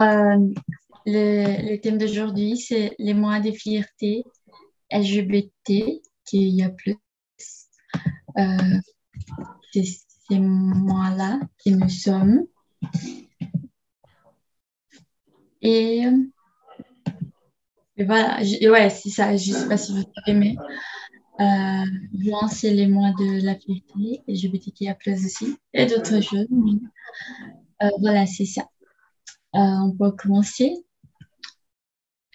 Euh, le, thème d'aujourd'hui, c'est les mois de fierté LGBT qu'il y a plus. Euh, c'est ces mois-là que nous sommes. Et, et voilà, ouais, c'est ça. Je ne sais pas si vous savez, mais euh, c'est les mois de la fierté LGBTQIA+, aussi, et d'autres choses. Euh, voilà, c'est ça. Euh, on peut commencer.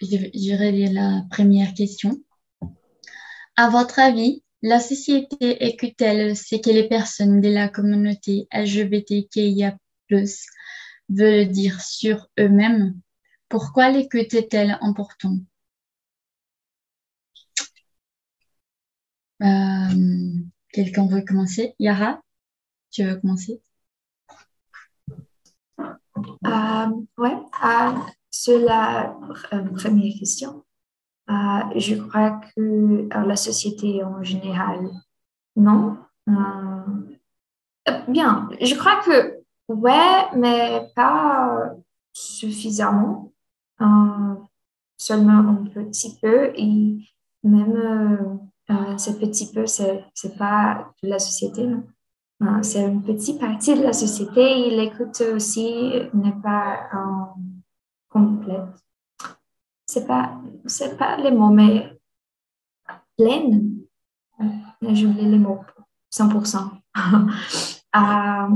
Vais lire la première question. À votre avis, la société écoute-t-elle ce que les personnes de la communauté LGBTQIA+, veulent dire sur eux-mêmes? Pourquoi l'écoute est-elle importante? Euh, quelqu'un veut commencer? Yara, tu veux commencer? Euh, ouais, euh, sur la première question, je crois que la société en général, non? bien, je crois que ouais, mais pas suffisamment, seulement un petit peu et même euh, ce petit peu, c'est pas la société, euh, c'est une petite partie de la société. Et l'écoute aussi n'est pas euh, complète. C'est pas, c'est pas les mots, mais pleine. J'ai oublié les mots, 100%.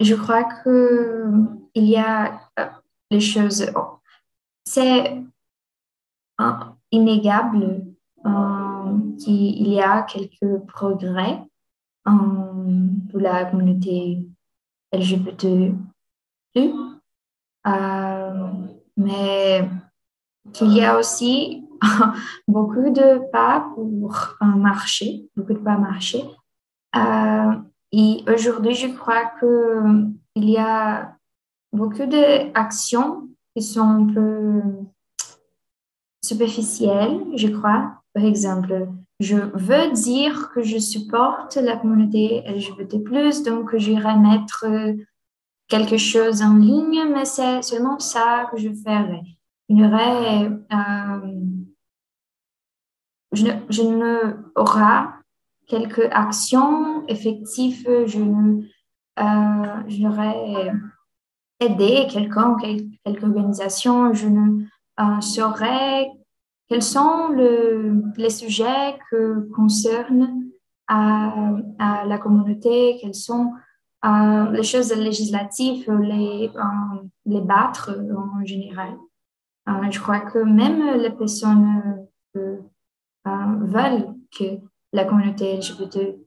je crois que il y a les choses, c'est inégable euh, qu'il y a quelques progrès euh, pour la communauté LGBT+, euh, mais qu'il y a aussi beaucoup de pas pour marcher, beaucoup de pas marcher. et aujourd'hui, je crois qu'il y a beaucoup d'actions qui sont un peu superficielles, je crois, par exemple, je veux dire que je supporte la communauté LGBT+, donc j'irai mettre quelque chose en ligne, mais c'est seulement ça que je ferai. Euh, je, ne, je ne aura quelques actions effectives, je ne, euh, aidé quelqu'un, quelque organisation, je ne euh, saurais quels sont les sujets que concernent à, la communauté, quelles sont euh, les choses législatives, les, euh, les battre en général? Euh, je crois que même les personnes veulent que la communauté LGBT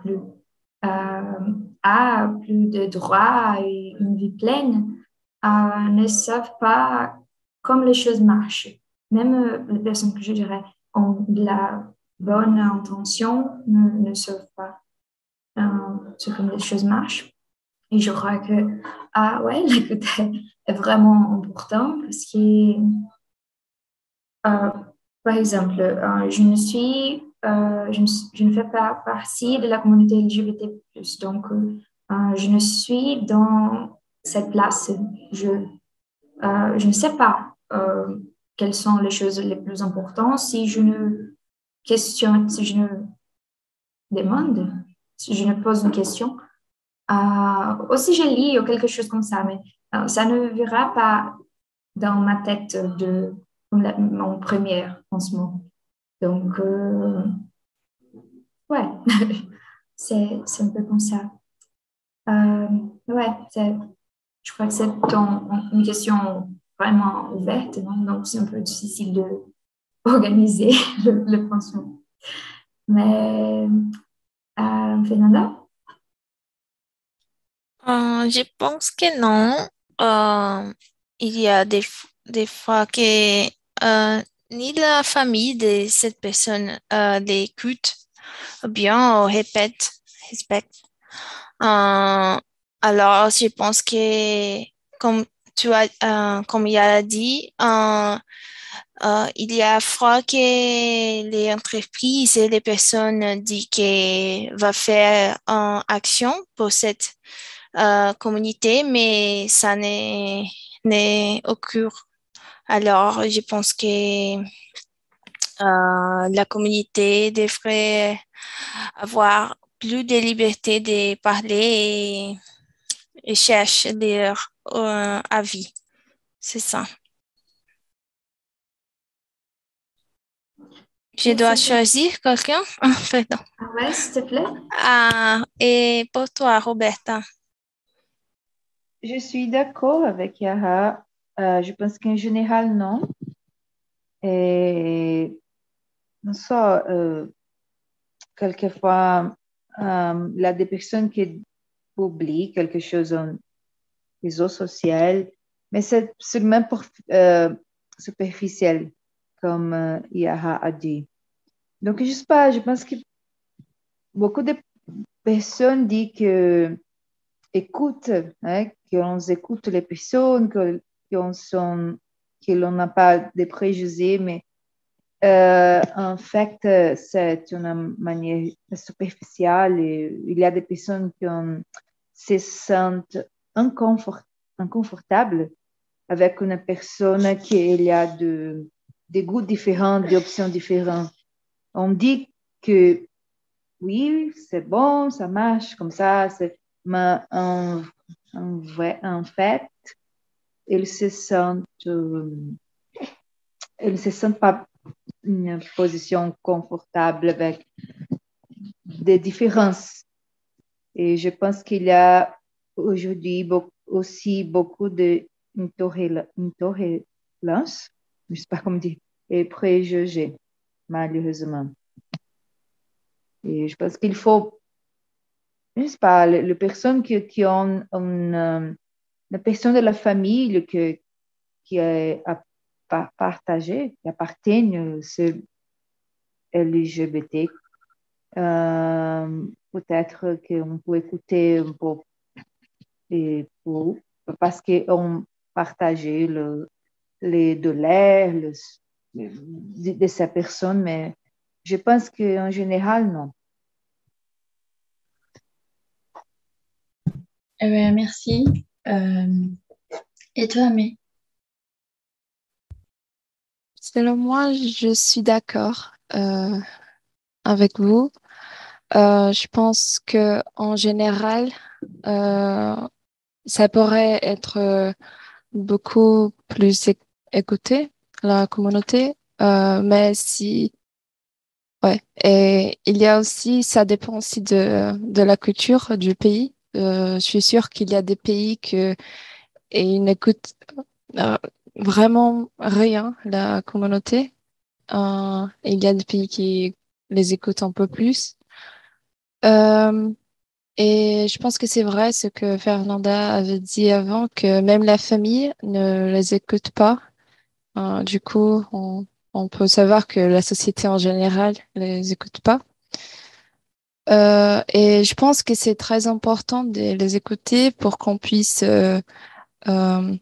plus, a plus de droits et une vie pleine, ne savent pas comment les choses marchent même euh, les personnes que je dirais ont de la bonne intention ne, savent pas euh, ce que les choses marchent. Et je crois que, ah ouais, l'écoute est vraiment important parce que, euh, par exemple, je ne suis, je, ne, fais pas partie de la communauté LGBT+, donc je ne suis dans cette place. Je, je ne sais pas quelles sont les choses les plus importantes. Si je ne questionne, si je ne demande, si je ne pose une question, euh, aussi je lis ou quelque chose comme ça, mais euh, ça ne verra pas dans ma tête de mon premier lancement. Donc, euh, ouais, c'est un peu comme ça. ouais, je crois que c'est une question vraiment ouverte, donc c'est un peu difficile de organiser le, le Mais euh, euh, Je pense que non. Euh, il y a des, des fois que ni la famille de cette personne l'écoute ou bien répète, respecte. alors, je pense que comme tu as, euh, comme il a dit, euh, euh, il y a fois que les entreprises et les personnes disent qu'elles vont faire une action pour cette communauté, mais ça n'est occure. Alors, je pense que euh, la communauté devrait avoir plus de liberté de parler et, chercher leur euh, avis. C'est ça. Je dois choisir quelqu'un? Pardon. Oui, s'il te plaît. Ah, et pour toi, Roberta? Je suis d'accord avec Yara. Euh, je pense qu'en général, non. Et non ça, euh, quelquefois, euh, il y a des personnes qui publient quelque chose en réseau social, mais c'est seulement pour, euh, superficiel, comme euh, Yara a dit. Donc, je sais pas, je pense que beaucoup de personnes disent que écoute, hein, qu'on écoute les personnes, que, qu'on sont, que l'on n'a pas de préjugés, mais euh, en fait, c'est une manière superficielle. Il y a des personnes qui se sentent inconfortables avec une personne qui a de, des goûts différents, des options différentes. On dit que oui, c'est bon, ça marche comme ça, mais en, fait, ils se sentent, ils se sentent pas une position confortable avec des différences. Et je pense qu'il y a aujourd'hui aussi beaucoup d'intolérance, je ne sais pas comment dire, et préjugés, malheureusement. Et je pense qu'il faut, je ne sais pas, les, personnes qui, ont une, une, personne de la famille qui, qui est partager, qui appartiennent euh, ce LGBT. Euh, peut-être qu'on peut écouter un peu et pour, parce qu'on partageait le, les douleurs le, de, de ces personnes, mais je pense qu'en général, non. Eh bien, merci. Euh, et toi, mais Selon moi, je suis d'accord euh, avec vous. Euh, je pense que en général, euh, ça pourrait être beaucoup plus écouté la communauté, mais si ouais et il y a aussi ça dépend aussi de de la culture du pays. je suis sûre qu'il y a des pays que et une écoute vraiment rien, la communauté. Euh, il y a des pays qui les écoutent un peu plus. Euh, et je pense que c'est vrai ce que Fernanda avait dit avant, que même la famille ne les écoute pas. Euh, du coup, on, peut savoir que la société en général les écoute pas. Euh, et je pense que c'est très important de les écouter pour qu'on puisse euh, euh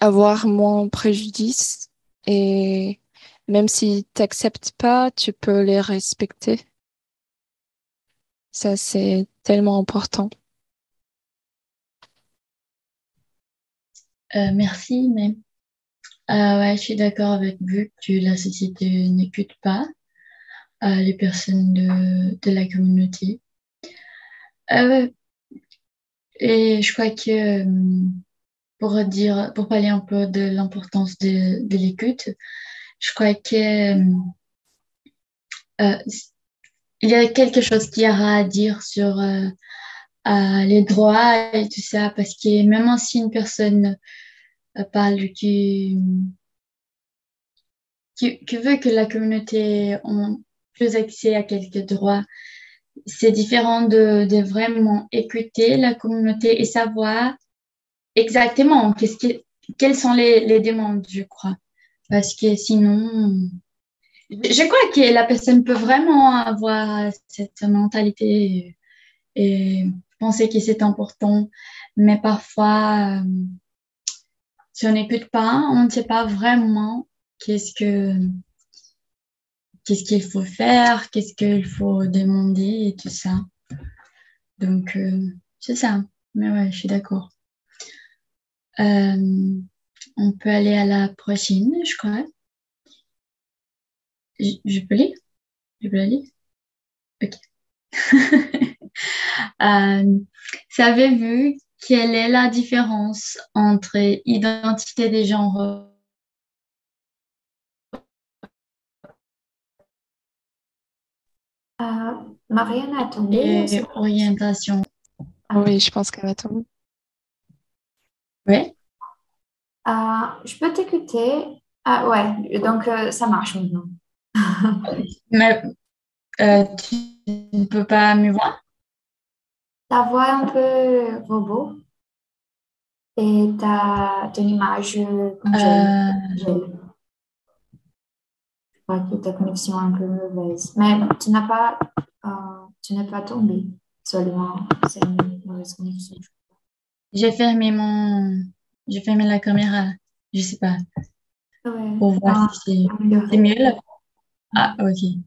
avoir moins préjudice et même si tu n'acceptes pas, tu peux les respecter. Ça, c'est tellement important. Euh, merci, mais euh, ouais, je suis d'accord avec vous que la société n'écoute pas euh, les personnes de, de la communauté. et je crois que pour dire, pour parler un peu de l'importance de, de l'écoute, je crois que il y a quelque chose qu'il y aura à dire sur euh, euh, les droits et tout ça, parce que même si une personne euh, parle qui, qui, veut que la communauté ait plus accès à quelques droits, c'est différent de, vraiment écouter la communauté et savoir Exactement. Qu'est-ce que, quelles sont les, demandes, je crois. Parce que sinon, je crois que la personne peut vraiment avoir cette mentalité et penser que c'est important. Mais parfois, euh, si on n'écoute pas, on ne sait pas vraiment qu'est-ce que qu'est-ce qu'il faut faire, qu'est-ce qu'il faut demander et tout ça. Donc, euh, c'est ça. Mais ouais, je suis d'accord. Euh, on peut aller à la prochaine, je crois. Je, peux lire? Je peux lire? Ok. euh, Savez-vous quelle est la différence entre identité des genres? Euh, Marianne a tombé. Et orientation. Ah oui, je pense qu'elle a tombé. Oui. Euh, je peux t'écouter. Ah ouais, donc euh, ça marche maintenant. Mais euh, tu ne peux pas me voir? Ta voix est un peu robot et ta ton image comme Je crois que ta connexion est un peu mauvaise. Mais tu n'as pas, tu n'es pas tombé. Seulement, c'est une mauvaise connexion. J'ai fermé mon, j'ai fermé la caméra. Je sais pas. Pour voir ah, si c'est mieux là. Ah, ok.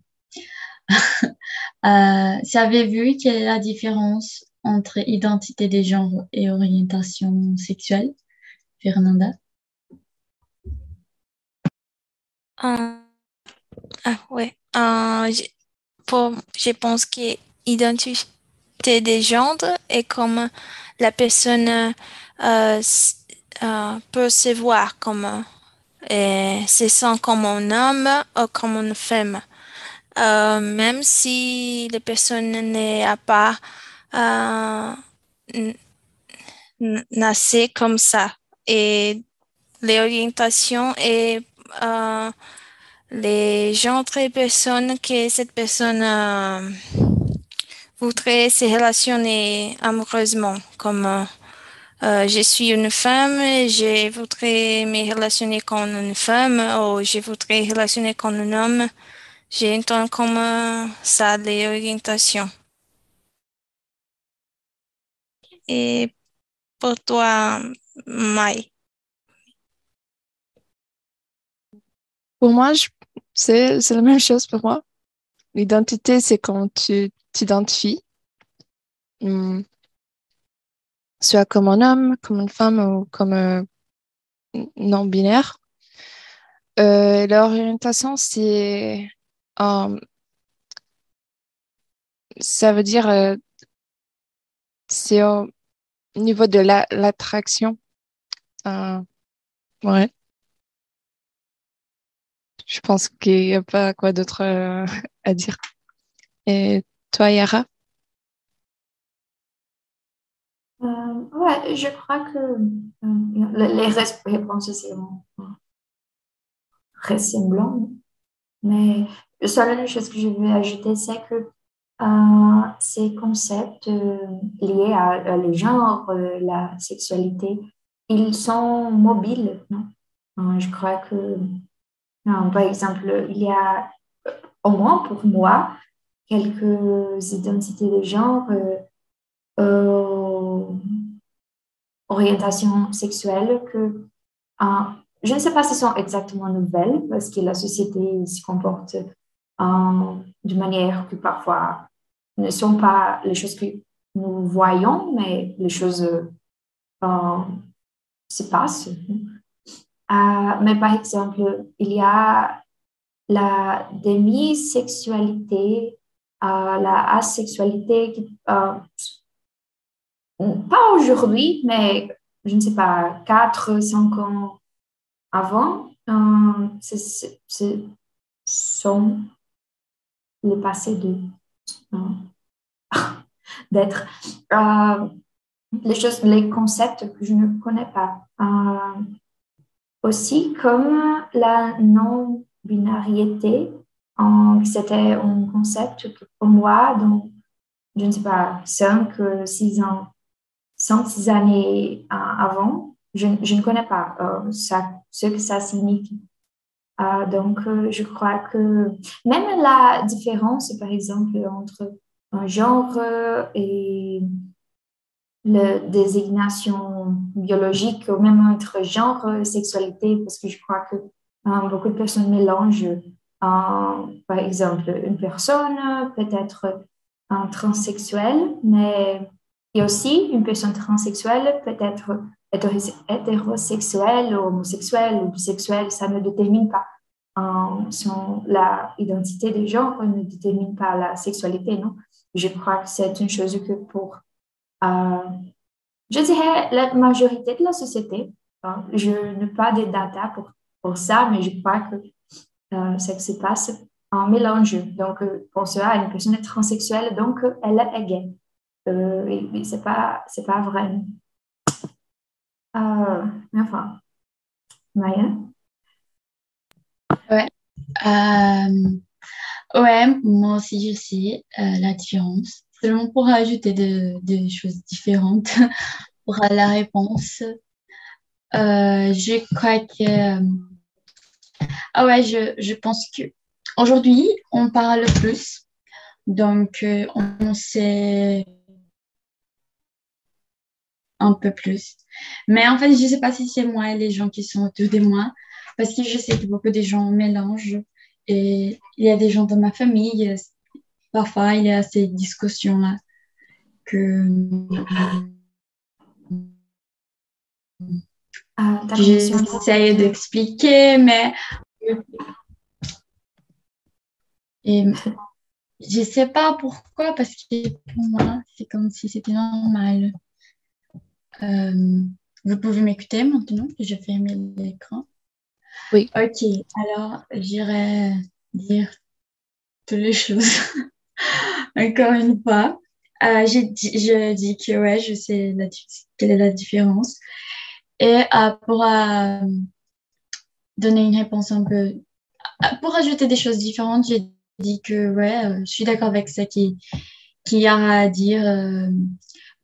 euh, Savez-vous quelle est la différence entre identité des genres et orientation sexuelle, Fernanda? Euh, ah, ouais. Euh, pour, je pense que identité des genres est comme la personne euh, euh, peut se voir comme et se sent comme un homme ou comme une femme. Euh, même si la personne n'est pas euh, comme ça. Et l'orientation et euh, les gens très personnes que cette personne euh, voudrait se relationner amoureusement comme euh, je suis une femme, je voudrais me relationner avec une femme ou je voudrais relationner avec un homme. J'entends comme ça les orientations. Et pour toi, Mai? Pour moi, c'est la même chose pour moi. L'identité, c'est quand tu t'identifies. Hmm soit comme un homme, comme une femme ou comme non-binaire. Euh, L'orientation, c'est euh, ça veut dire euh, c'est au niveau de l'attraction. La, ouais. Je pense qu'il n'y a pas quoi d'autre à dire. Et toi, Yara? Euh, ouais, je crois que euh, les réponses sont ressemblants. Mais la seule chose que je veux ajouter, c'est que euh, ces concepts liés à, les genres, la sexualité, ils sont mobiles. Non? je crois que, par exemple, il y a, au moins pour moi, quelques identités de genre euh, orientation sexuelle que euh, je ne sais pas si sont exactement nouvelles parce que la société se comporte euh, de manière que parfois ne sont pas les choses que nous voyons, mais les choses euh, se passent. mais par exemple, il y a la demi-sexualité, la asexualité qui pas aujourd'hui, mais je ne sais pas, 4, 5 ans avant, euh, ce sont le passé de euh, d'être euh, les choses, les concepts que je ne connais pas. aussi comme la non-binarité, c'était un concept pour moi, donc je ne sais pas, 5, 6 ans 106 années euh, avant, je, ne connais pas euh, ce que ça signifie. Euh, donc, je crois que même la différence, par exemple, entre un genre et la désignation biologique, ou même entre genre et sexualité, parce que je crois que beaucoup de personnes mélangent, par exemple, une personne peut être un transsexuel, mais et aussi, une personne transsexuelle peut être hétérosexuel, homosexuel ou bisexuel, ça ne détermine pas son, la identité des gens, ne détermine pas la sexualité, non? Je crois que c'est une chose que pour, euh, je dirais, la majorité de la société, hein, je n'ai pas de data pour, pour ça, mais je crois que euh, ça se passe en mélange. Donc, euh, pour cela, une personne transsexuelle, donc elle est gay. Euh, et, c'est pas, c'est pas vrai. Euh, enfin, Maya? Ouais. ouais, moi aussi, je sais la différence. Seulement pour ajouter des choses différentes pour la réponse. je crois que. ah ouais, je, je pense que Aujourd'hui, on parle plus, donc euh, on sait un peu plus. Mais en fait, je ne sais pas si c'est moi et les gens qui sont autour de moi, parce que je sais que beaucoup de gens mélangent. Et il y a des gens dans ma famille, parfois il y a ces discussions-là que ah, j'essaie d'expliquer, mais et je sais pas pourquoi, parce que pour moi, c'est comme si c'était normal. Euh, vous pouvez m'écouter maintenant que j'ai fermé l'écran. Oui. Ok, alors j'irai dire toutes les choses. Encore une fois. Euh, je dis que ouais, je sais quelle est la différence. Et euh, pour euh, donner une réponse un peu. Pour ajouter des choses différentes, j'ai dit que ouais, je suis d'accord avec ça qui, qui a à dire.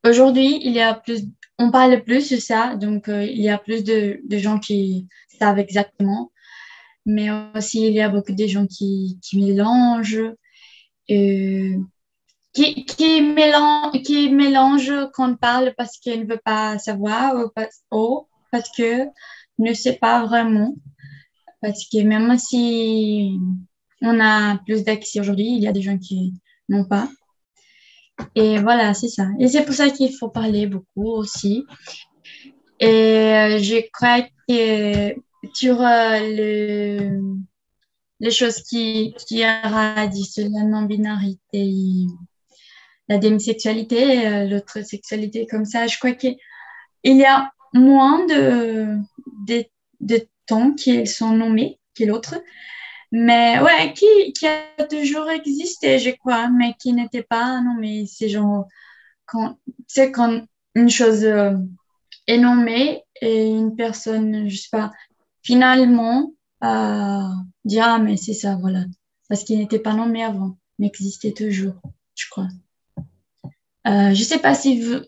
Aujourd'hui, il y a plus, on parle plus de ça, donc euh, il y a plus de, de, gens qui savent exactement, mais aussi il y a beaucoup de gens qui, qui mélangent, qui, qui, mélangent, qui mélangent quand on parle parce qu'ils ne veulent pas savoir ou parce, ou parce que ne sait pas vraiment. Parce que même si on a plus d'accès aujourd'hui. Il y a des gens qui n'ont pas. Et voilà, c'est ça. Et c'est pour ça qu'il faut parler beaucoup aussi. Et euh, je crois que sur euh, le, les choses qui, qui sur la non-binarité, la démisexualité, euh, l'autre sexualité comme ça, je crois qu'il y a moins de, de, de temps qu'ils sont nommés que l'autre. Mais ouais, qui, qui a toujours existé, je crois, mais qui n'était pas, non, mais c'est genre, quand, c'est quand une chose euh, est nommée et une personne, je sais pas, finalement, euh, dit, ah, mais c'est ça, voilà. Parce qu'il n'était pas nommé avant, mais existait toujours, je crois. Euh, je sais pas si vous,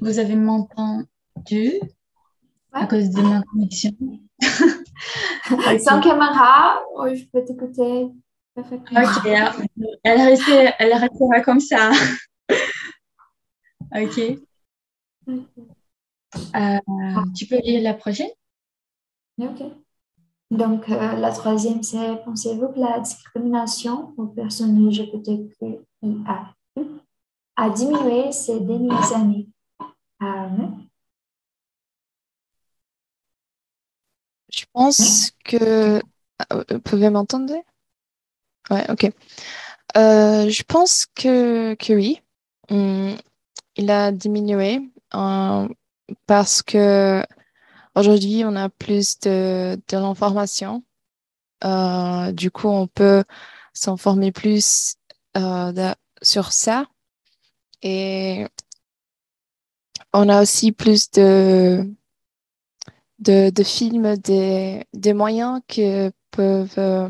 vous avez m'entendu à cause de ma connexion. Sans caméra, je peux t'écouter. Ok, elle, restera, elle restera comme ça. ok. Euh, tu peux lire la prochaine? Ok. Donc, euh, la troisième, c'est pensez-vous que la discrimination aux personnes LGBTQIA a diminué ces dernières années? Euh, Je pense que... Ah, vous pouvez m'entendre? Ouais, ok. Euh, je pense que, que oui, il a diminué euh, parce que aujourd'hui on a plus de, de l'information. Euh, du coup, on peut s'informer plus sur ça. Et on a aussi plus de, de, films, des, moyens qui peuvent euh,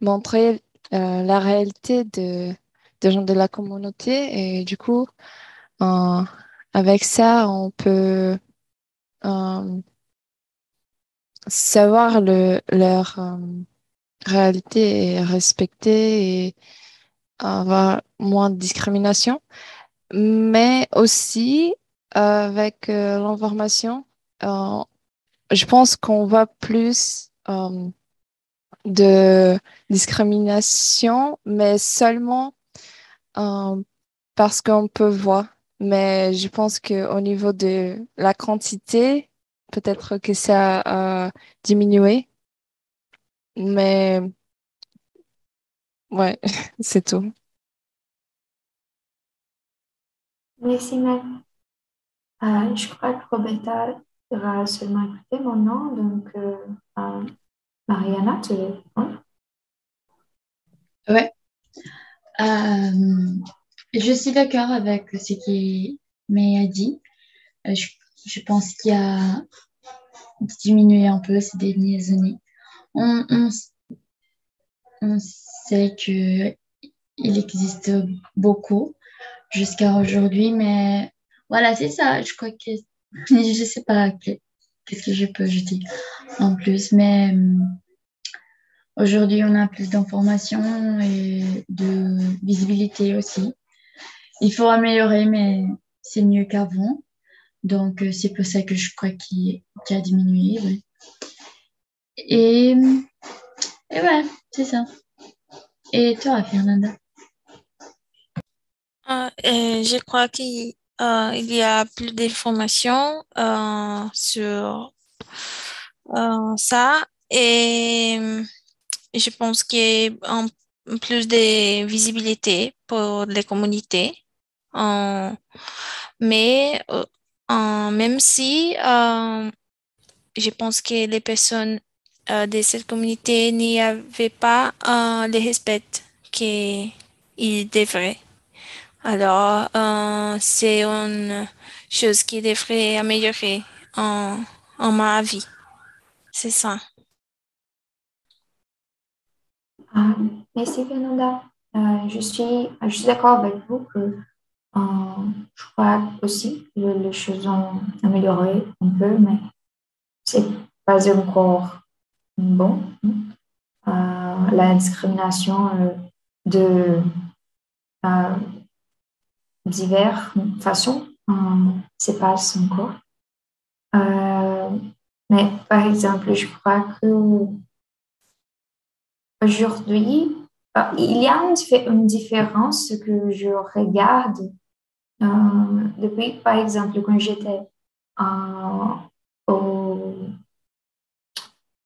montrer euh, la réalité de, des gens de la communauté. Et du coup, euh, avec ça, on peut savoir le, leur réalité et respecter et avoir moins de discrimination. Mais aussi, avec l'information, je pense qu'on voit plus euh, de discrimination, mais seulement euh, parce qu'on peut voir. Mais je pense qu'au niveau de la quantité, peut-être que ça a diminué. Mais ouais, c'est tout. Merci, Mel. Euh, je crois que Roberta va seulement mon nom, donc euh, euh, Mariana, tu veux répondre? Ouais. je suis d'accord avec ce qui m'a dit. Je, je, pense qu'il a diminué un peu ces dernières années. On, on, on sait qu'il existe beaucoup jusqu'à aujourd'hui. Mais voilà, c'est ça. Je crois que je sais pas qu'est-ce que je peux ajouter en plus. Mais euh, aujourd'hui, on a plus d'informations et de visibilité aussi. Il faut améliorer, mais c'est mieux qu'avant. Donc, euh, c'est pour ça que je crois qu'il a diminué. Et, et ouais, c'est ça. Et toi, Fernanda? Euh, je crois qu'il euh, y a plus d'informations euh, sur ça et je pense qu'il y a plus de visibilité pour les communautés. mais même si je pense que les personnes de cette communauté n'y avaient pas le respect qu'ils devraient. Alors, euh, c'est une chose qui devrait améliorer en, en ma vie. C'est ça. Ah, merci Fernanda. Euh, je suis, je suis d'accord avec vous que euh, je crois aussi que les choses ont amélioré un peu, mais c'est pas encore bon. la discrimination de diverses façons euh, se passe encore. Euh, mais par exemple, je crois que aujourd'hui, euh, il y a une, différence que je regarde depuis, par exemple, quand j'étais au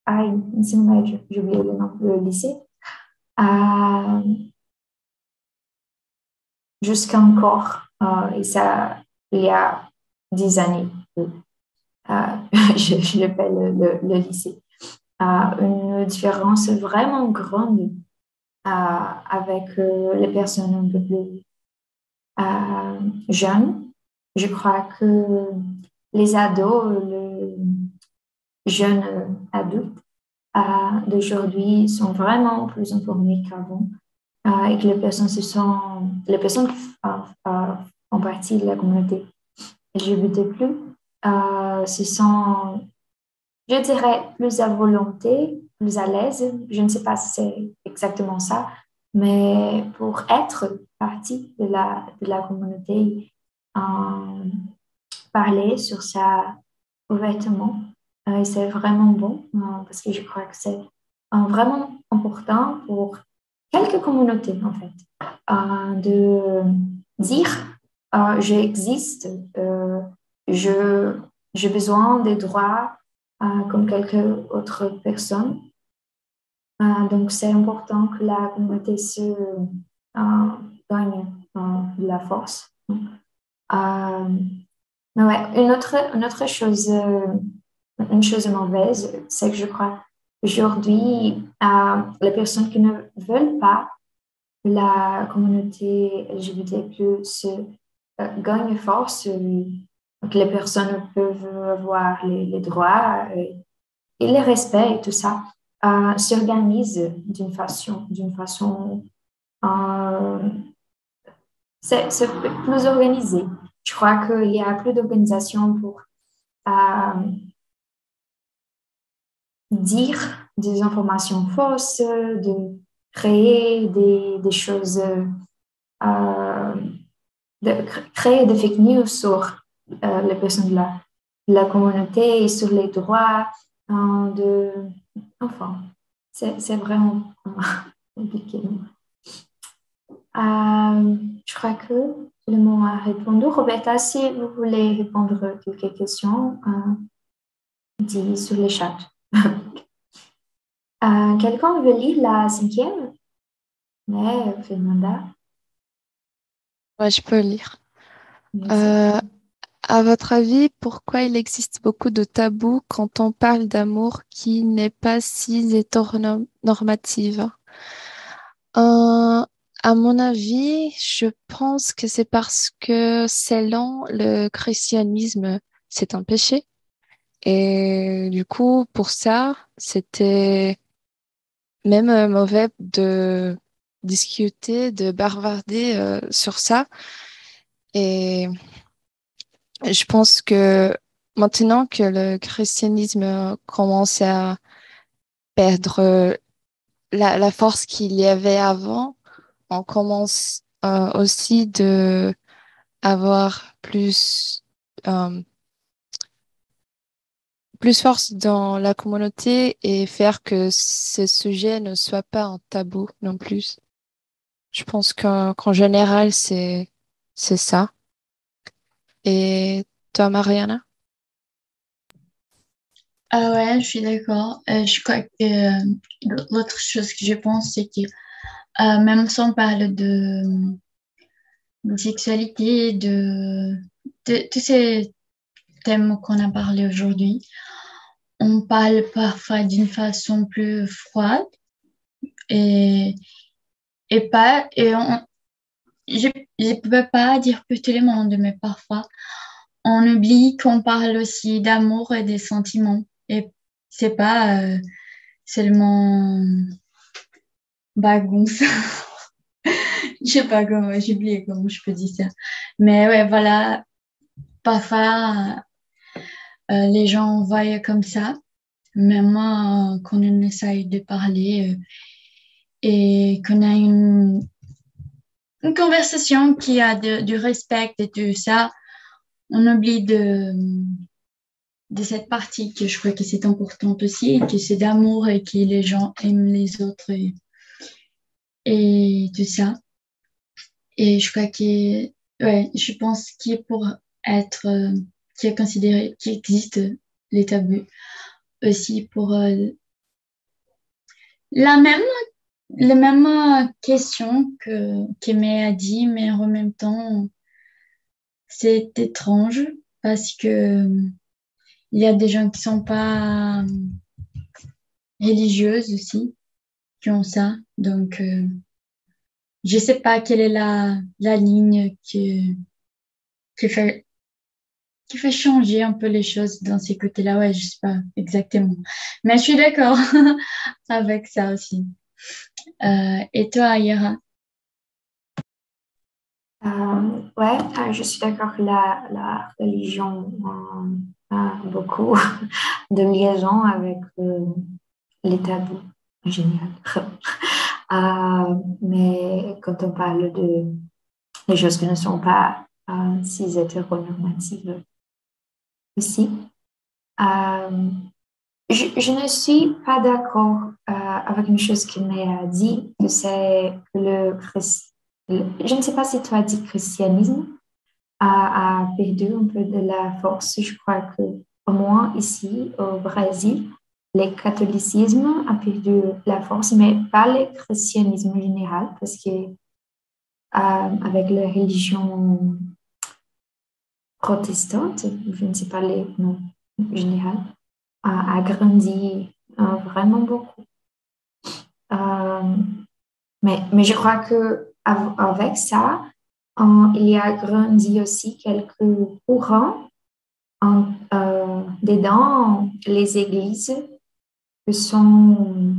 ah, j'ai oublié le nom, le lycée jusqu'encore, euh, et ça, il y a dix années, euh, je, l'appelle le, le, lycée, euh, une différence vraiment grande avec les personnes un peu plus jeunes. Je crois que les ados, les jeunes adultes d'aujourd'hui sont vraiment plus informés qu'avant et que les personnes, se sont, les personnes font partie de la communauté LGBT+, euh, se sont, je dirais, plus à volonté, plus à l'aise. Je ne sais pas si c'est exactement ça, mais pour être partie de la, de la communauté, euh, parler sur ça ouvertement, euh, c'est vraiment bon parce que je crois que c'est vraiment important pour quelques communautés, en fait, euh, de dire euh, j'existe, euh, je, j'ai besoin des droits comme quelques autres personnes. donc, c'est important que la communauté se gagne de la force. ouais, une autre, une autre chose, une chose mauvaise, c'est que je crois Aujourd'hui, euh, les personnes qui ne veulent pas la communauté LGBT se euh, gagne force, euh, que les personnes peuvent avoir les, droits et, les respects et tout ça, s'organisent d'une façon, d'une façon c'est plus organisé. Je crois qu'il y a plus d'organisation pour dire des informations fausses, de créer des, des choses, euh, de créer des fake news sur euh, les personnes de la, communauté et sur les droits euh, de... Enfin, c'est vraiment compliqué. je crois que le mot a répondu. Roberta, si vous voulez répondre à quelques questions. dit sur le chat. Euh, quelqu'un veut lire la cinquième? Ouais, Fernanda. Ouais, je peux lire. Euh, à votre avis, pourquoi il existe beaucoup de tabous quand on parle d'amour qui n'est pas si hétéronormative? Euh, à mon avis, je pense que c'est parce que selon le christianisme, c'est un péché. Et du coup, pour ça, c'était même euh, mauvais de discuter, de bavarder euh, sur ça. Et je pense que maintenant que le christianisme commence à perdre la, la force qu'il y avait avant, on commence euh, aussi de avoir plus euh, plus force dans la communauté et faire que ce sujet ne soit pas un tabou non plus. Je pense qu'en général, c'est ça. Et toi, Mariana? Ah ouais, je suis d'accord. Euh, je crois que l'autre chose que je pense, c'est que euh, même si on parle de, de sexualité, de, tous ces thèmes qu'on a parlé aujourd'hui, on parle parfois d'une façon plus froide et, et pas, et on, je ne peux pas dire que tout le monde, mais parfois on oublie qu'on parle aussi d'amour et des sentiments et c'est pas euh, seulement bagunça. je sais pas comment, j'ai oublié comment je peux dire ça. Mais ouais, voilà, parfois, euh, les gens voient comme ça. Mais moi, quand on essaye de parler euh, et qu'on a une, une conversation qui a du respect et tout ça, on oublie de, de cette partie que je crois que c'est importante aussi, que c'est d'amour et que les gens aiment les autres. Et, et tout ça. Et je crois que, ouais, je pense qu'il pour être, euh, qui est considéré, qu'il existe les tabous aussi pour euh, la même, la même question que qu'Aimé a dit, mais en même temps, c'est étrange parce que il y a des gens qui sont pas religieuses aussi qui ont ça. Donc, euh, je sais pas quelle est la, la ligne qui, qui, fait, qui fait changer un peu les choses dans ces côtés-là. Ouais, je sais pas exactement. Mais je suis d'accord avec ça aussi. Euh, et toi, Ayara? Euh, Ouais, euh, je suis d'accord que la, religion a beaucoup de liaisons avec les tabous génial. Euh, mais quand on parle de les choses qui ne sont pas euh, si hétéronormatives aussi, euh, je, ne suis pas d'accord avec une chose qu'il m'a dit, c'est le, le, je ne sais pas si tu as dit christianisme a, a perdu un peu de la force. Je crois que au moins ici au Brésil, le catholicisme a perdu la force, mais pas le christianisme en général, parce que euh, avec la religion protestante, je ne sais pas les noms général, a, grandi euh, vraiment beaucoup. Euh, mais, mais je crois que avec ça, il y a grandi aussi quelques courants en, dedans les églises que sont,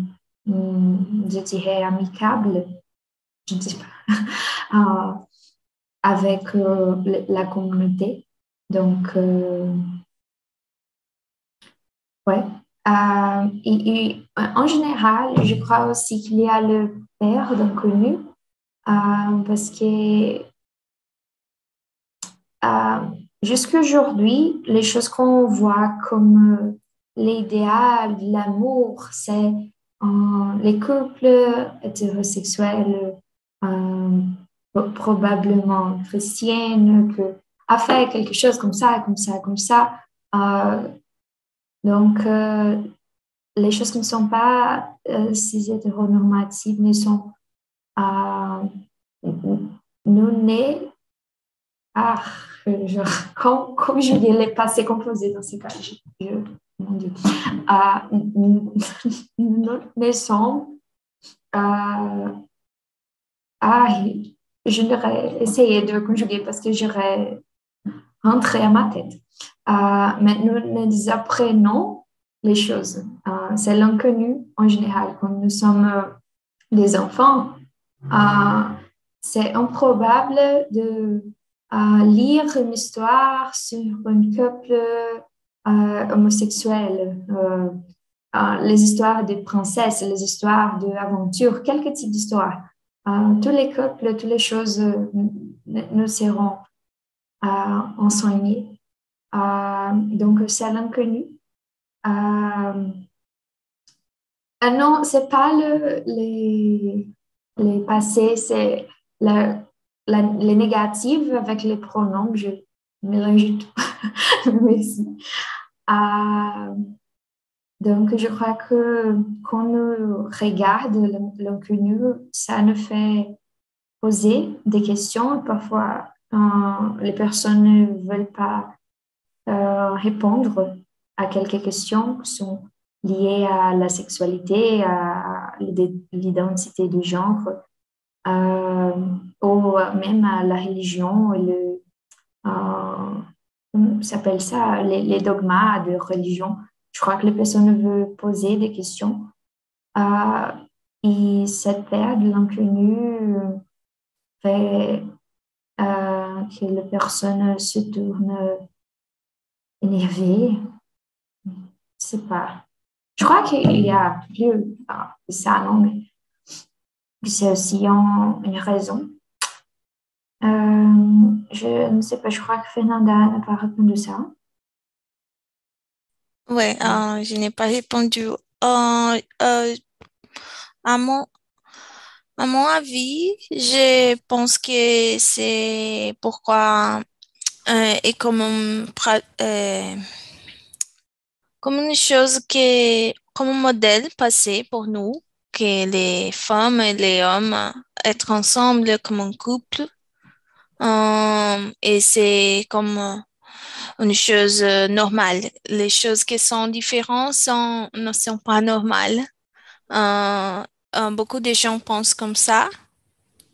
je dirais, amicables, je ne sais pas, euh, avec euh, la communauté. Donc, euh, ouais. Et, en général, je crois aussi qu'il y a le père d'un connu, parce que jusqu'à aujourd'hui, les choses qu'on voit comme l'idéal l'amour, c'est euh, les couples hétérosexuels, euh, probablement chrétiennes, que a fait quelque chose comme ça, comme ça, comme ça. Euh, Donc, les choses qui ne sont pas cis hétéronormatives ne sont nous nés ah, genre, comme, je dis les passés composés dans ce cas, mon Dieu. Euh, nous naissons. Euh, ah, je devrais essayer de conjuguer parce que j'aurais rentré à ma tête. Euh, mais nous, nous apprenons les choses. Euh, c'est l'inconnu en général. Quand nous sommes des enfants, euh, c'est improbable de lire une histoire sur un couple euh, homosexuel, euh, euh, les histoires des princesses, les histoires d'aventure, quelques types d'histoires. tous les couples, toutes les choses nous seront enseignées. donc, c'est l'inconnu. non, c'est pas le, les, passés, c'est le, les négatives avec les pronoms, je mélange tout. donc, je crois que quand on regarde l'inconnu, ça nous fait poser des questions. Parfois, les personnes ne veulent pas euh, répondre à quelques questions qui sont liées à la sexualité, à l'identité du genre euh, ou même à la religion, le, euh, on s'appelle ça, les, dogmas de religion. Je crois que les personnes veulent poser des questions. Euh, et cette perte de l'inconnu fait euh, que les personnes se tournent énervées. Sais pas. Je crois qu'il y a plus ah, ça, non, c'est aussi une raison. Euh, je ne sais pas, je crois que Fernanda n'a pas répondu ça. Oui, euh, je n'ai pas répondu. Euh, à, mon, à mon avis, je pense que c'est pourquoi et comme, comme une chose qui comme un modèle passé pour nous que les femmes et les hommes être ensemble comme un couple. Euh, et c'est comme une chose normale. Les choses qui sont différentes ne sont pas normales. Euh, euh, beaucoup de gens pensent comme ça.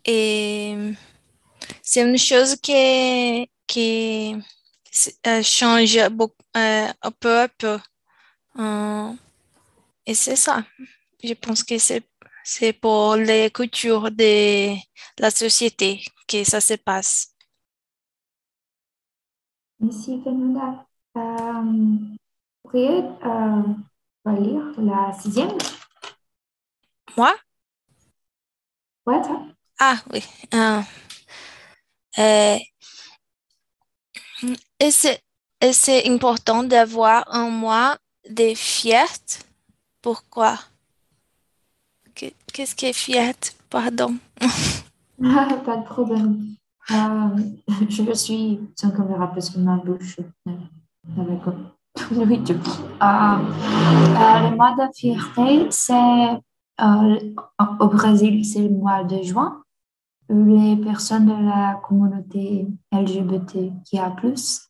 Et c'est une chose qui, qui change beaucoup, un peu à peu. et c'est ça je pense que c'est, c'est pour les cultures de la société que ça se passe. Merci, Fernanda. Euh, vous pourriez euh, lire la sixième? Moi? Ouais, toi. Ah, oui. Euh, euh et, c'est, important d'avoir un mois de fierté. Pourquoi? Qu'est-ce qui est Fiat Pardon. pas de problème. Euh, je suis sans caméra parce que ma bouche avec nourriture. Euh, euh, le mois de fierté, c'est au Brésil, c'est le mois de juin. Les personnes de la communauté LGBT qui a plus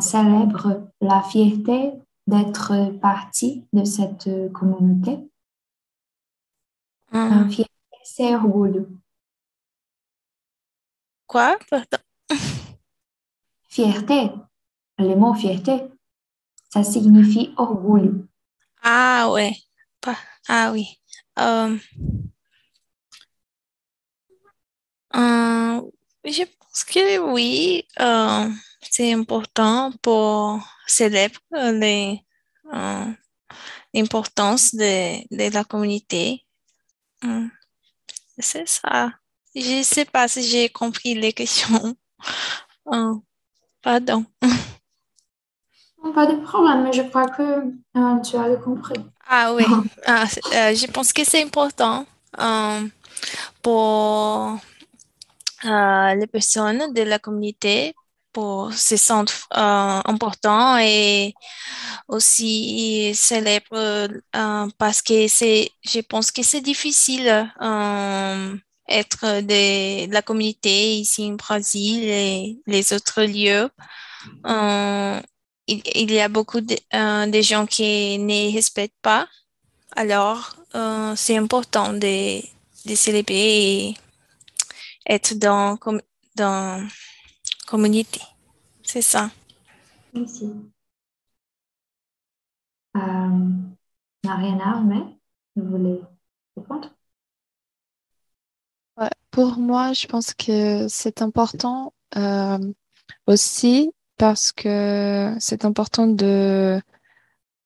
célèbrent la fierté d'être partie de cette communauté Hum. fierté, c'est orgulho. Quoi? Pardon. Fierté, le mot fierté, ça signifie orgueil. Ah ouais. Ah oui. Um, um, je pense que oui, um, c'est important pour célébrer l'importance de, de la communauté Hmm. C'est ça. Je ne sais pas si j'ai compris les questions. Pardon. Pas de problème, mais je crois que euh, tu as compris. Ah oui, ah, euh, je pense que c'est important euh, pour les personnes de la communauté pour se sentir important et aussi célèbre parce que c'est, je pense que c'est difficile être de, de, la communauté ici au Brésil et les autres lieux. Il, il, y a beaucoup de, de, gens qui ne respectent pas. Alors, c'est important de, de célébrer et être dans, dans communauté. C'est ça. Merci. Euh, Mariana, mais vous voulez répondre? Ouais, Pour moi, je pense que c'est important euh, aussi parce que c'est important de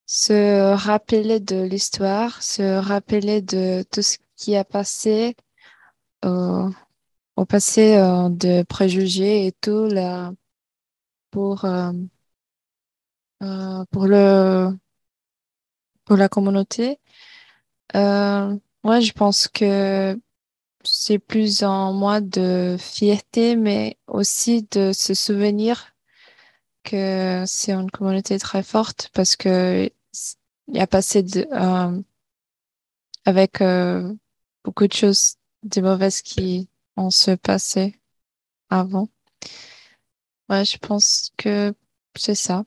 se rappeler de l'histoire, se rappeler de tout ce qui a passé euh, au passé euh, de préjugés et tout là, pour, euh, pour, le, pour la communauté. Ouais, je pense que c'est plus en moi de fierté, mais aussi de se souvenir que c'est une communauté très forte parce que il y a passé de, euh, avec euh, beaucoup de choses de mauvaises qui ont se passé avant. Ouais, je pense que c'est ça.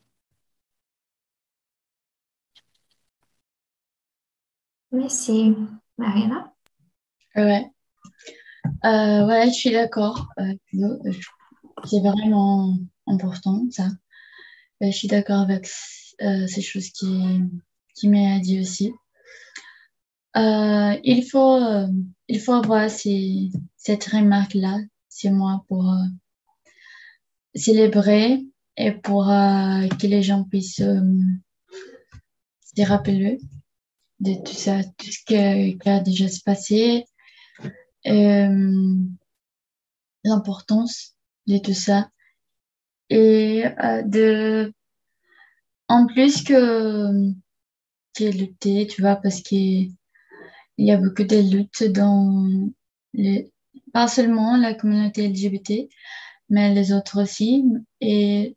Merci. Marina Ouais. Euh, ouais, je suis d'accord. Euh, c'est vraiment important, ça. Je suis d'accord avec euh, ces choses qui, qui dit aussi. Euh, il faut, euh, il faut avoir cette remarque-là, c'est moi, pour célébrer et pour que les gens puissent se rappeler de tout ça, tout ce qui a déjà se passé, l'importance de tout ça. Et de, en plus que, que lutter, tu vois, parce que il y a beaucoup de luttes dans pas seulement la communauté LGBT, mais les autres aussi. Et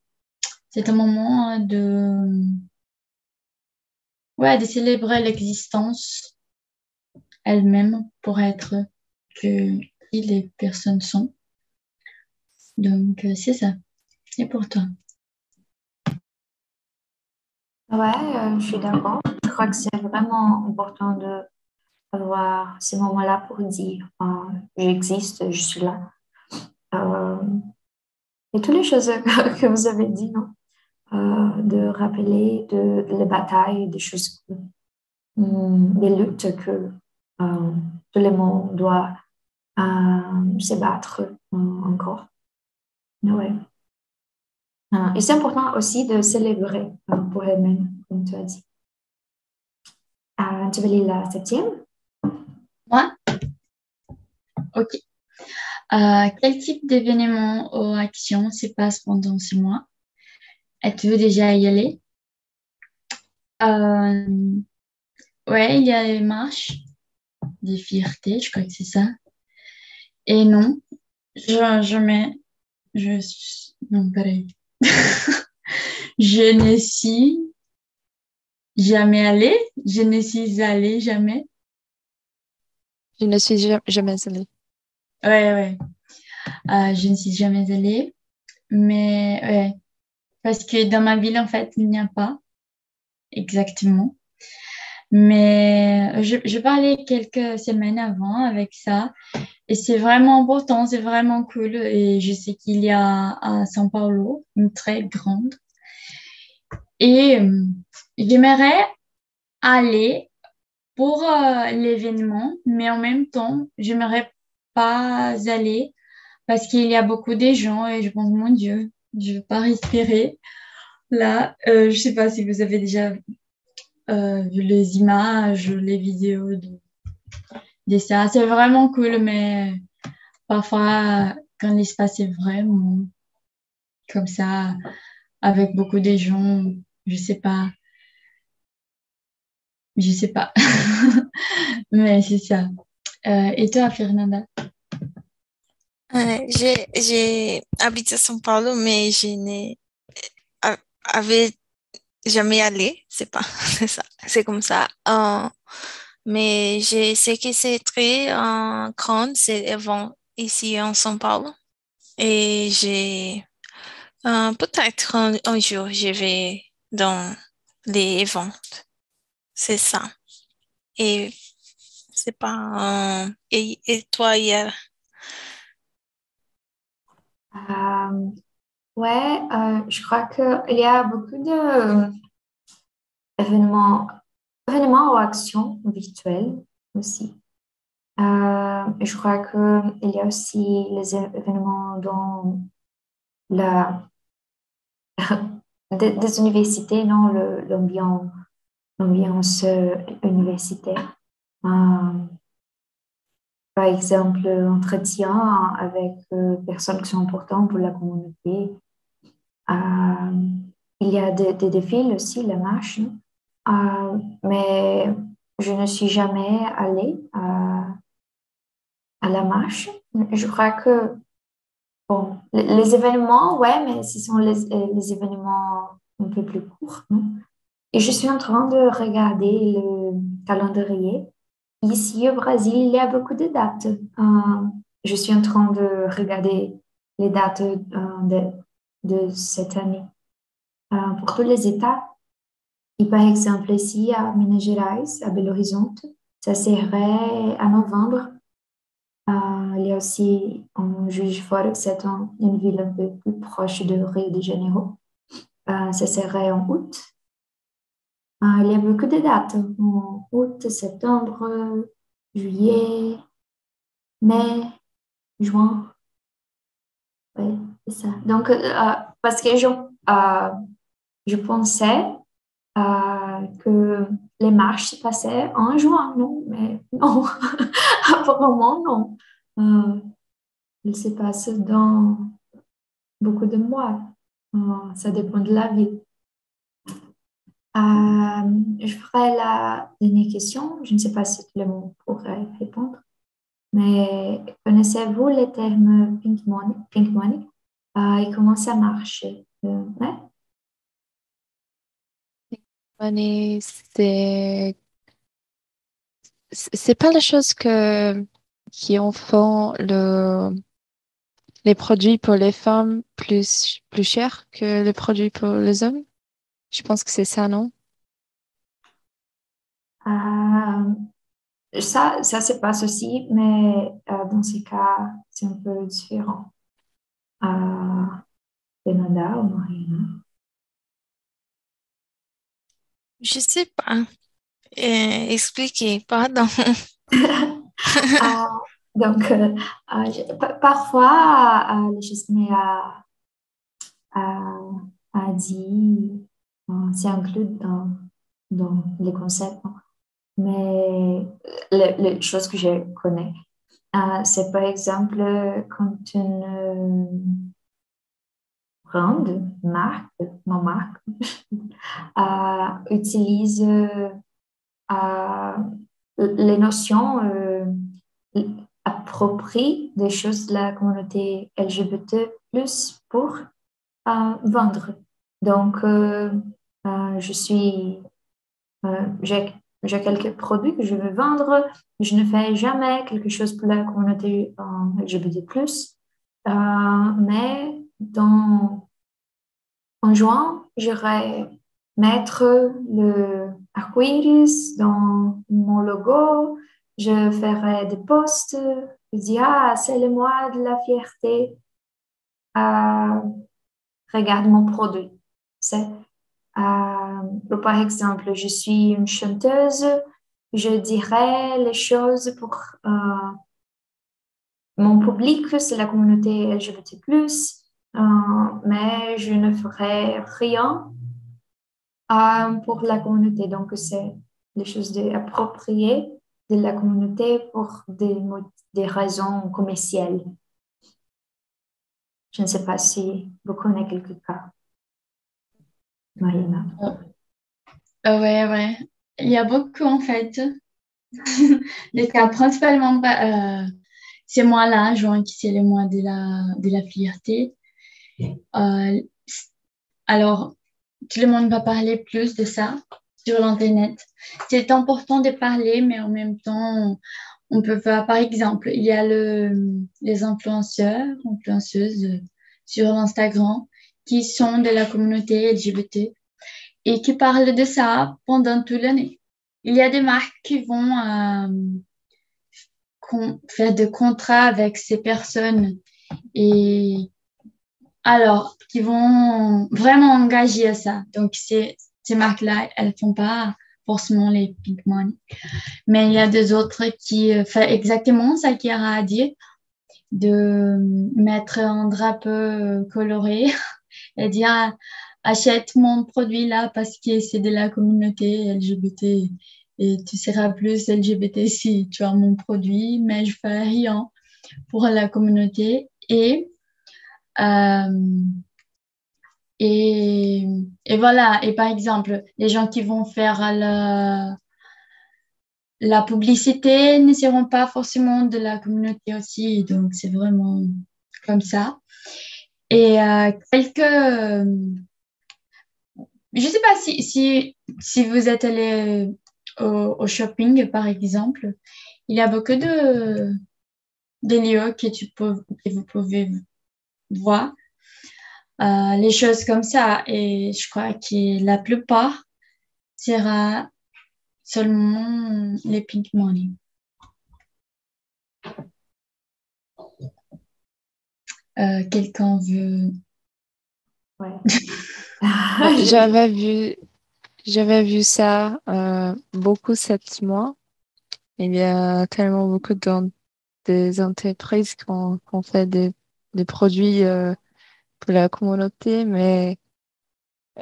c'est un moment de, ouais, de célébrer l'existence elle-même pour être qui les personnes sont. Donc, euh, c'est ça. Et pour toi? Ouais, euh, je suis d'accord. Je crois que c'est vraiment important de avoir ces moments-là pour dire euh, j'existe, je suis là. Euh, et toutes les choses que vous avez dit? Euh, de rappeler de, les batailles, des choses, hum, des luttes que tout le monde doit se battre encore. Ouais. Et c'est important aussi de célébrer pour elle-même, comme tu as dit. tu veux lire la septième? Moi? Ok. Euh, quel type d'événement ou action se passe pendant six mois? Êtes-vous déjà y aller? Euh, Ouais, il y a les marches des fiertés, je crois que c'est ça. Et non, je, jamais, je, non, pareil. je ne suis jamais allée, je ne suis allée jamais. Je ne suis jamais allée. Ouais, ouais. Euh, je ne suis jamais allée. Mais ouais, parce que dans ma ville, en fait, il n'y a pas exactement. Mais je, je parlais quelques semaines avant avec ça. Et c'est vraiment important, c'est vraiment cool. Et je sais qu'il y a à São Paulo une très grande. Et euh, j'aimerais aller pour euh, l'événement, mais en même temps, j'aimerais pas aller parce qu'il y a beaucoup de gens et je pense, mon Dieu, je veux pas respirer. Là, euh, je sais pas si vous avez déjà vu les images, les vidéos de, de ça. C'est vraiment cool, mais parfois, quand l'espace est vraiment comme ça, avec beaucoup de gens, je sais pas, je sais pas. Mais c'est ça. Euh, et toi, Fernanda? J'ai habité à São Paulo, mais je n'ai jamais allé. C'est pas, ça, c'est comme ça. Mais je sais que c'est très euh, grand, c'est événement ici en São Paulo. Et j'ai euh, peut-être un, jour, je vais dans les ventes. C'est ça. Et c'est pas. et, et, toi, hier? Euh, ouais, euh, je crois qu'il y a beaucoup de événements, ou actions virtuelles aussi. Euh, je crois qu'il y a aussi les événements dans la, des, universités, non, l'ambiance universitaire. Euh, par exemple, entretien avec euh, personnes qui sont importantes pour la communauté. il y a des, des défis aussi, la marche, mais je ne suis jamais allée à, la marche. Je crois que bon, les, événements, ouais, mais ce sont les, les, événements un peu plus courts. Et je suis en train de regarder le calendrier. Ici au Brésil, il y a beaucoup de dates. Euh, je suis en train de regarder les dates euh, de, de, cette année. Euh, pour tous les États, et par exemple, ici à Minas Gerais, à Belo Horizonte, ça serait en novembre euh, il y a aussi en Juiz Fora, c'est une ville un peu plus proche de Rio de Janeiro. Euh, ça serait en août. Euh, il y a beaucoup de dates en août, septembre, juillet, mai, juin. Oui, c'est ça. Donc, parce que je, je pensais que les marches se passaient en juin, non, mais non, apparemment non. Euh, il se passe dans beaucoup de mois. Euh, ça dépend de la ville. Euh, je ferai la dernière question. Je ne sais pas si tout le monde pourrait répondre. Mais connaissez-vous les termes pink money, pink money? Et comment ça marche? Ouais? C'est c'est pas la chose que qui en font le les produits pour les femmes plus plus chers que les produits pour les hommes? Je pense que c'est ça, non? Euh, ça, ça se passe aussi, mais euh, dans ces cas, c'est un peu différent. Euh, Fernanda ou Marina? Je sais pas. Euh, expliquez, pardon. Ah, donc, euh, euh, parfois, le Gisme a, a, dit, c'est inclus dans, dans les concepts, mais les choses que je connais, c'est par exemple quand une grande marque, ma marque, euh, utilise euh, les notions euh, appropriées des choses de la communauté LGBT pour vendre. Donc, je suis, j'ai j'ai quelques produits que je veux vendre, je ne fais jamais quelque chose pour la communauté LGBT+, mais dans, en juin, j'irai mettre le arcoiris dans mon logo, je ferai des posts, je dis ah c'est le mois de la fierté, euh, regarde mon produit. Euh, par exemple, je suis une chanteuse, je dirais les choses pour euh, mon public, c'est la communauté LGBT+, mais je ne ferai rien euh, pour la communauté. Donc, c'est les choses appropriées de la communauté pour des, des raisons commerciales. Je ne sais pas si vous connaissez quelques cas. Marina. Euh, ouais, ouais. Il y a beaucoup en fait. Les cas principalement ces mois-là, juin, qui c'est le mois de la, de la fierté. Euh, alors, tout le monde va parler plus de ça sur l'Internet. C'est important de parler, mais en même temps, on peut voir, par exemple, il y a le, les influenceurs, influenceuses sur Instagram qui sont de la communauté LGBT et qui parlent de ça pendant toute l'année. Il y a des marques qui vont euh, faire des contrats avec ces personnes et alors qui vont vraiment engager ça. Donc, ces, ces marques-là, elles font pas forcément les pink money. Mais il y a des autres qui font exactement ça y a dire, de mettre un drapeau coloré et dire achète mon produit là parce que c'est de la communauté LGBT et tu seras plus LGBT si tu as mon produit, mais je fais rien pour la communauté et euh, et, et, voilà, et par exemple, les gens qui vont faire la, la publicité ne seront pas forcément de la communauté aussi, donc c'est vraiment comme ça. Et euh, quelques... Je ne sais pas si, si, si, vous êtes allé au, au, shopping, par exemple, il y a beaucoup de, de lieux que, tu peux, que vous pouvez voir. Euh, les choses comme ça. Et je crois que la plupart sera seulement les pink money. Euh, quelqu'un veut? Ouais. j'avais vu, j'avais vu ça euh, beaucoup cette mois. Il y a tellement beaucoup de, des entreprises qui ont, fait des, des produits pour la communauté, mais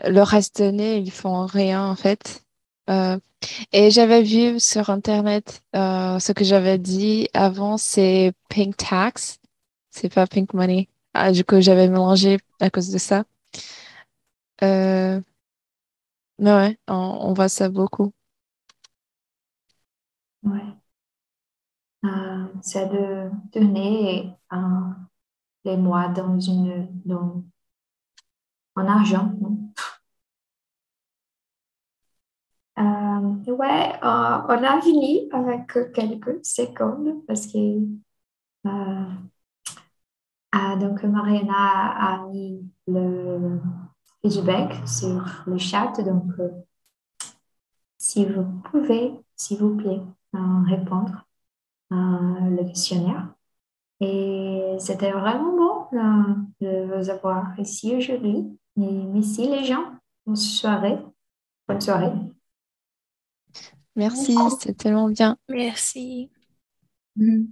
le reste de l'année, ils font rien en fait. Euh, et j'avais vu sur Internet euh, ce que j'avais dit avant, c'est pink tax, c'est pas pink money. Ah, du coup, j'avais mélangé à cause de ça. Euh, mais ouais, on, voit ça beaucoup. Ouais. c'est de donner un les mois dans une dans, en argent. Euh, ouais, euh, on a fini avec quelques secondes parce que ah, donc Mariana a mis le feedback sur le chat. Donc, si vous pouvez, s'il vous plaît, répondre à le questionnaire. Et c'était vraiment beau de vous avoir ici aujourd'hui. merci les gens. Bonne soirée. Bonne soirée. Merci, c'était tellement bien. Merci. Mm-hmm.